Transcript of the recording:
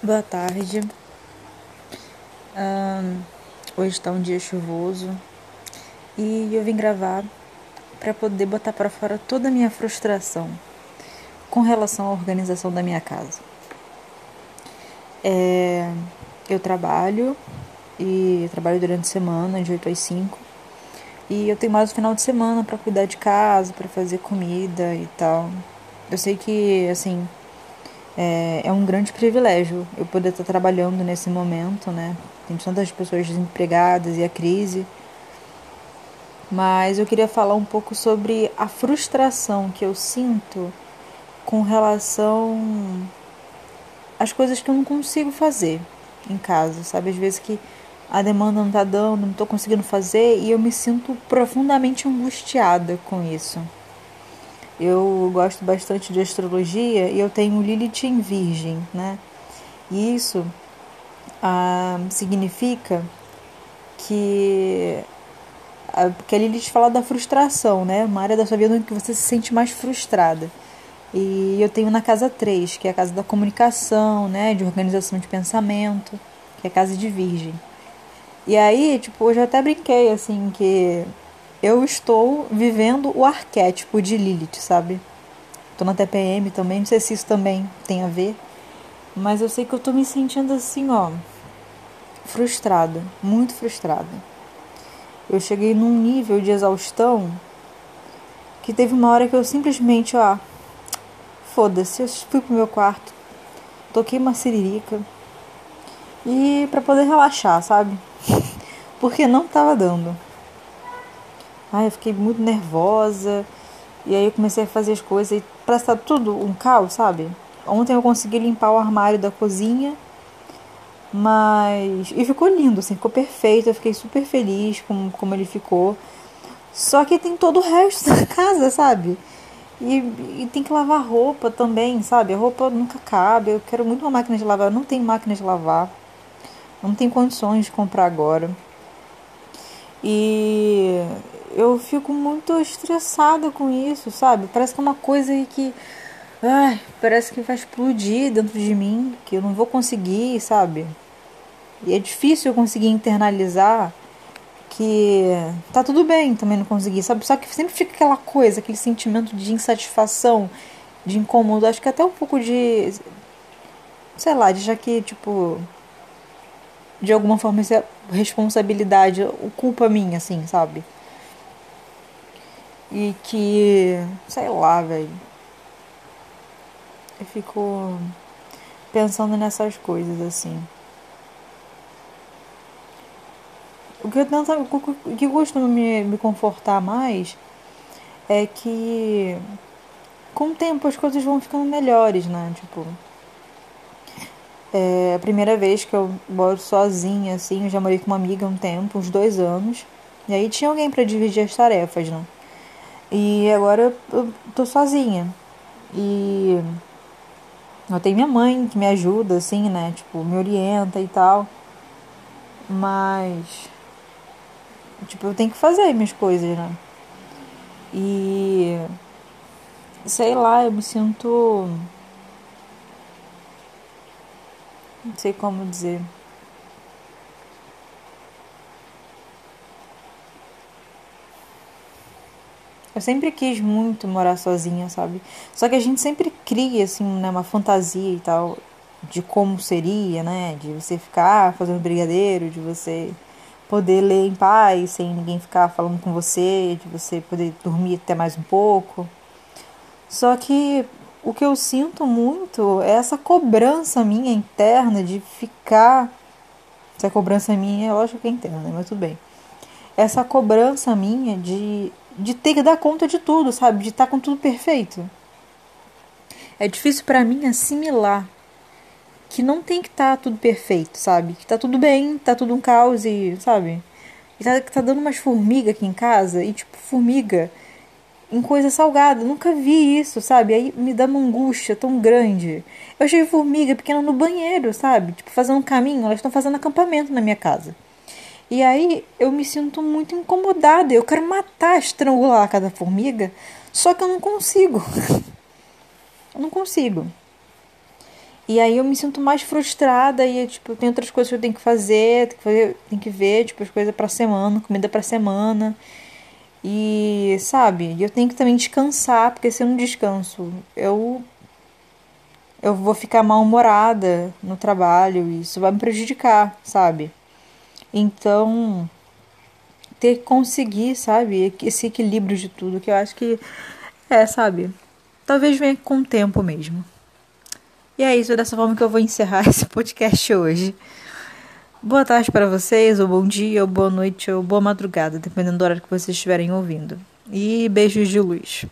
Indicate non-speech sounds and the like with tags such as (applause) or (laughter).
Boa tarde. hoje está um dia chuvoso e eu vim gravar para poder botar para fora toda a minha frustração com relação à organização da minha casa. É, eu trabalho e trabalho durante a semana, de 8 às 5. E eu tenho mais o final de semana para cuidar de casa, para fazer comida e tal. Eu sei que, assim, é, é um grande privilégio eu poder estar trabalhando nesse momento, né? Tem tantas pessoas desempregadas e a crise. Mas eu queria falar um pouco sobre a frustração que eu sinto com relação às coisas que eu não consigo fazer em casa, sabe? Às vezes que a demanda não tá dando, não tô conseguindo fazer e eu me sinto profundamente angustiada com isso. Eu gosto bastante de astrologia e eu tenho Lilith em Virgem, né? E isso ah, significa que a, que a Lilith fala da frustração, né? Uma área da sua vida em que você se sente mais frustrada. E eu tenho na casa 3, que é a casa da comunicação, né? De organização de pensamento, que é a casa de Virgem. E aí, tipo, hoje eu até brinquei, assim, que eu estou vivendo o arquétipo de Lilith, sabe? Tô na TPM também, não sei se isso também tem a ver, mas eu sei que eu tô me sentindo assim, ó, frustrada, muito frustrada. Eu cheguei num nível de exaustão que teve uma hora que eu simplesmente, ó, foda-se, eu fui pro meu quarto, toquei uma siririca e para poder relaxar, sabe? (laughs) Porque não tava dando. Ai, eu fiquei muito nervosa. E aí eu comecei a fazer as coisas e parece tá tudo um caos, sabe? Ontem eu consegui limpar o armário da cozinha. Mas. E ficou lindo, assim, ficou perfeito. Eu fiquei super feliz com como ele ficou. Só que tem todo o resto (laughs) da casa, sabe? E, e, tem que lavar roupa também, sabe? A roupa nunca cabe. Eu quero muito uma máquina de lavar. Eu não tenho máquina de lavar. Não tenho condições de comprar agora. E eu fico muito estressada com isso, sabe? Parece que é uma coisa que. Ai, parece que vai explodir dentro de mim, que eu não vou conseguir, sabe? E é difícil eu conseguir internalizar que tá tudo bem também não conseguir, sabe? Só que sempre fica aquela coisa, aquele sentimento de insatisfação, de incômodo, acho que até um pouco de. Sei lá, de já que, tipo. De alguma forma isso é responsabilidade, culpa minha, assim, sabe? E que, sei lá, velho. Eu fico pensando nessas coisas assim. O que eu tento, o que costuma me, me confortar mais é que com o tempo as coisas vão ficando melhores, né? Tipo, é a primeira vez que eu moro sozinha, assim, eu já morei com uma amiga um tempo, uns dois anos. E aí tinha alguém para dividir as tarefas, né? E agora eu tô sozinha. E eu tenho minha mãe que me ajuda, assim, né? Tipo, me orienta e tal. Mas. Tipo, eu tenho que fazer minhas coisas, né? E. Sei lá, eu me sinto. Não sei como dizer. Eu sempre quis muito morar sozinha, sabe? Só que a gente sempre cria, assim, né, uma fantasia e tal de como seria, né? De você ficar fazendo brigadeiro, de você poder ler em paz sem ninguém ficar falando com você, de você poder dormir até mais um pouco. Só que o que eu sinto muito é essa cobrança minha interna de ficar. Essa cobrança minha, é lógico que é interna, né? mas tudo bem. Essa cobrança minha de de ter que dar conta de tudo, sabe? De estar tá com tudo perfeito. É difícil para mim assimilar que não tem que estar tá tudo perfeito, sabe? Que tá tudo bem, tá tudo um caos e, sabe? E tá, tá dando umas formigas aqui em casa e, tipo, formiga em coisa salgada. Nunca vi isso, sabe? Aí me dá uma angústia tão grande. Eu achei formiga pequena no banheiro, sabe? Tipo, fazendo um caminho. Elas estão fazendo acampamento na minha casa. E aí eu me sinto muito incomodada. Eu quero matar, estrangular cada formiga, só que eu não consigo. (laughs) eu não consigo. E aí eu me sinto mais frustrada e, tipo, tem outras coisas que eu tenho que fazer, tem que, fazer, que ver, tipo, as coisas pra semana, comida pra semana. E, sabe, eu tenho que também descansar, porque se eu não descanso, eu eu vou ficar mal-humorada no trabalho e isso vai me prejudicar, sabe? Então, ter que conseguir, sabe, esse equilíbrio de tudo, que eu acho que é, sabe? Talvez venha com o tempo mesmo. E é isso, é dessa forma que eu vou encerrar (laughs) esse podcast hoje. Boa tarde para vocês, ou bom dia, ou boa noite, ou boa madrugada, dependendo do horário que vocês estiverem ouvindo. E beijos de luz.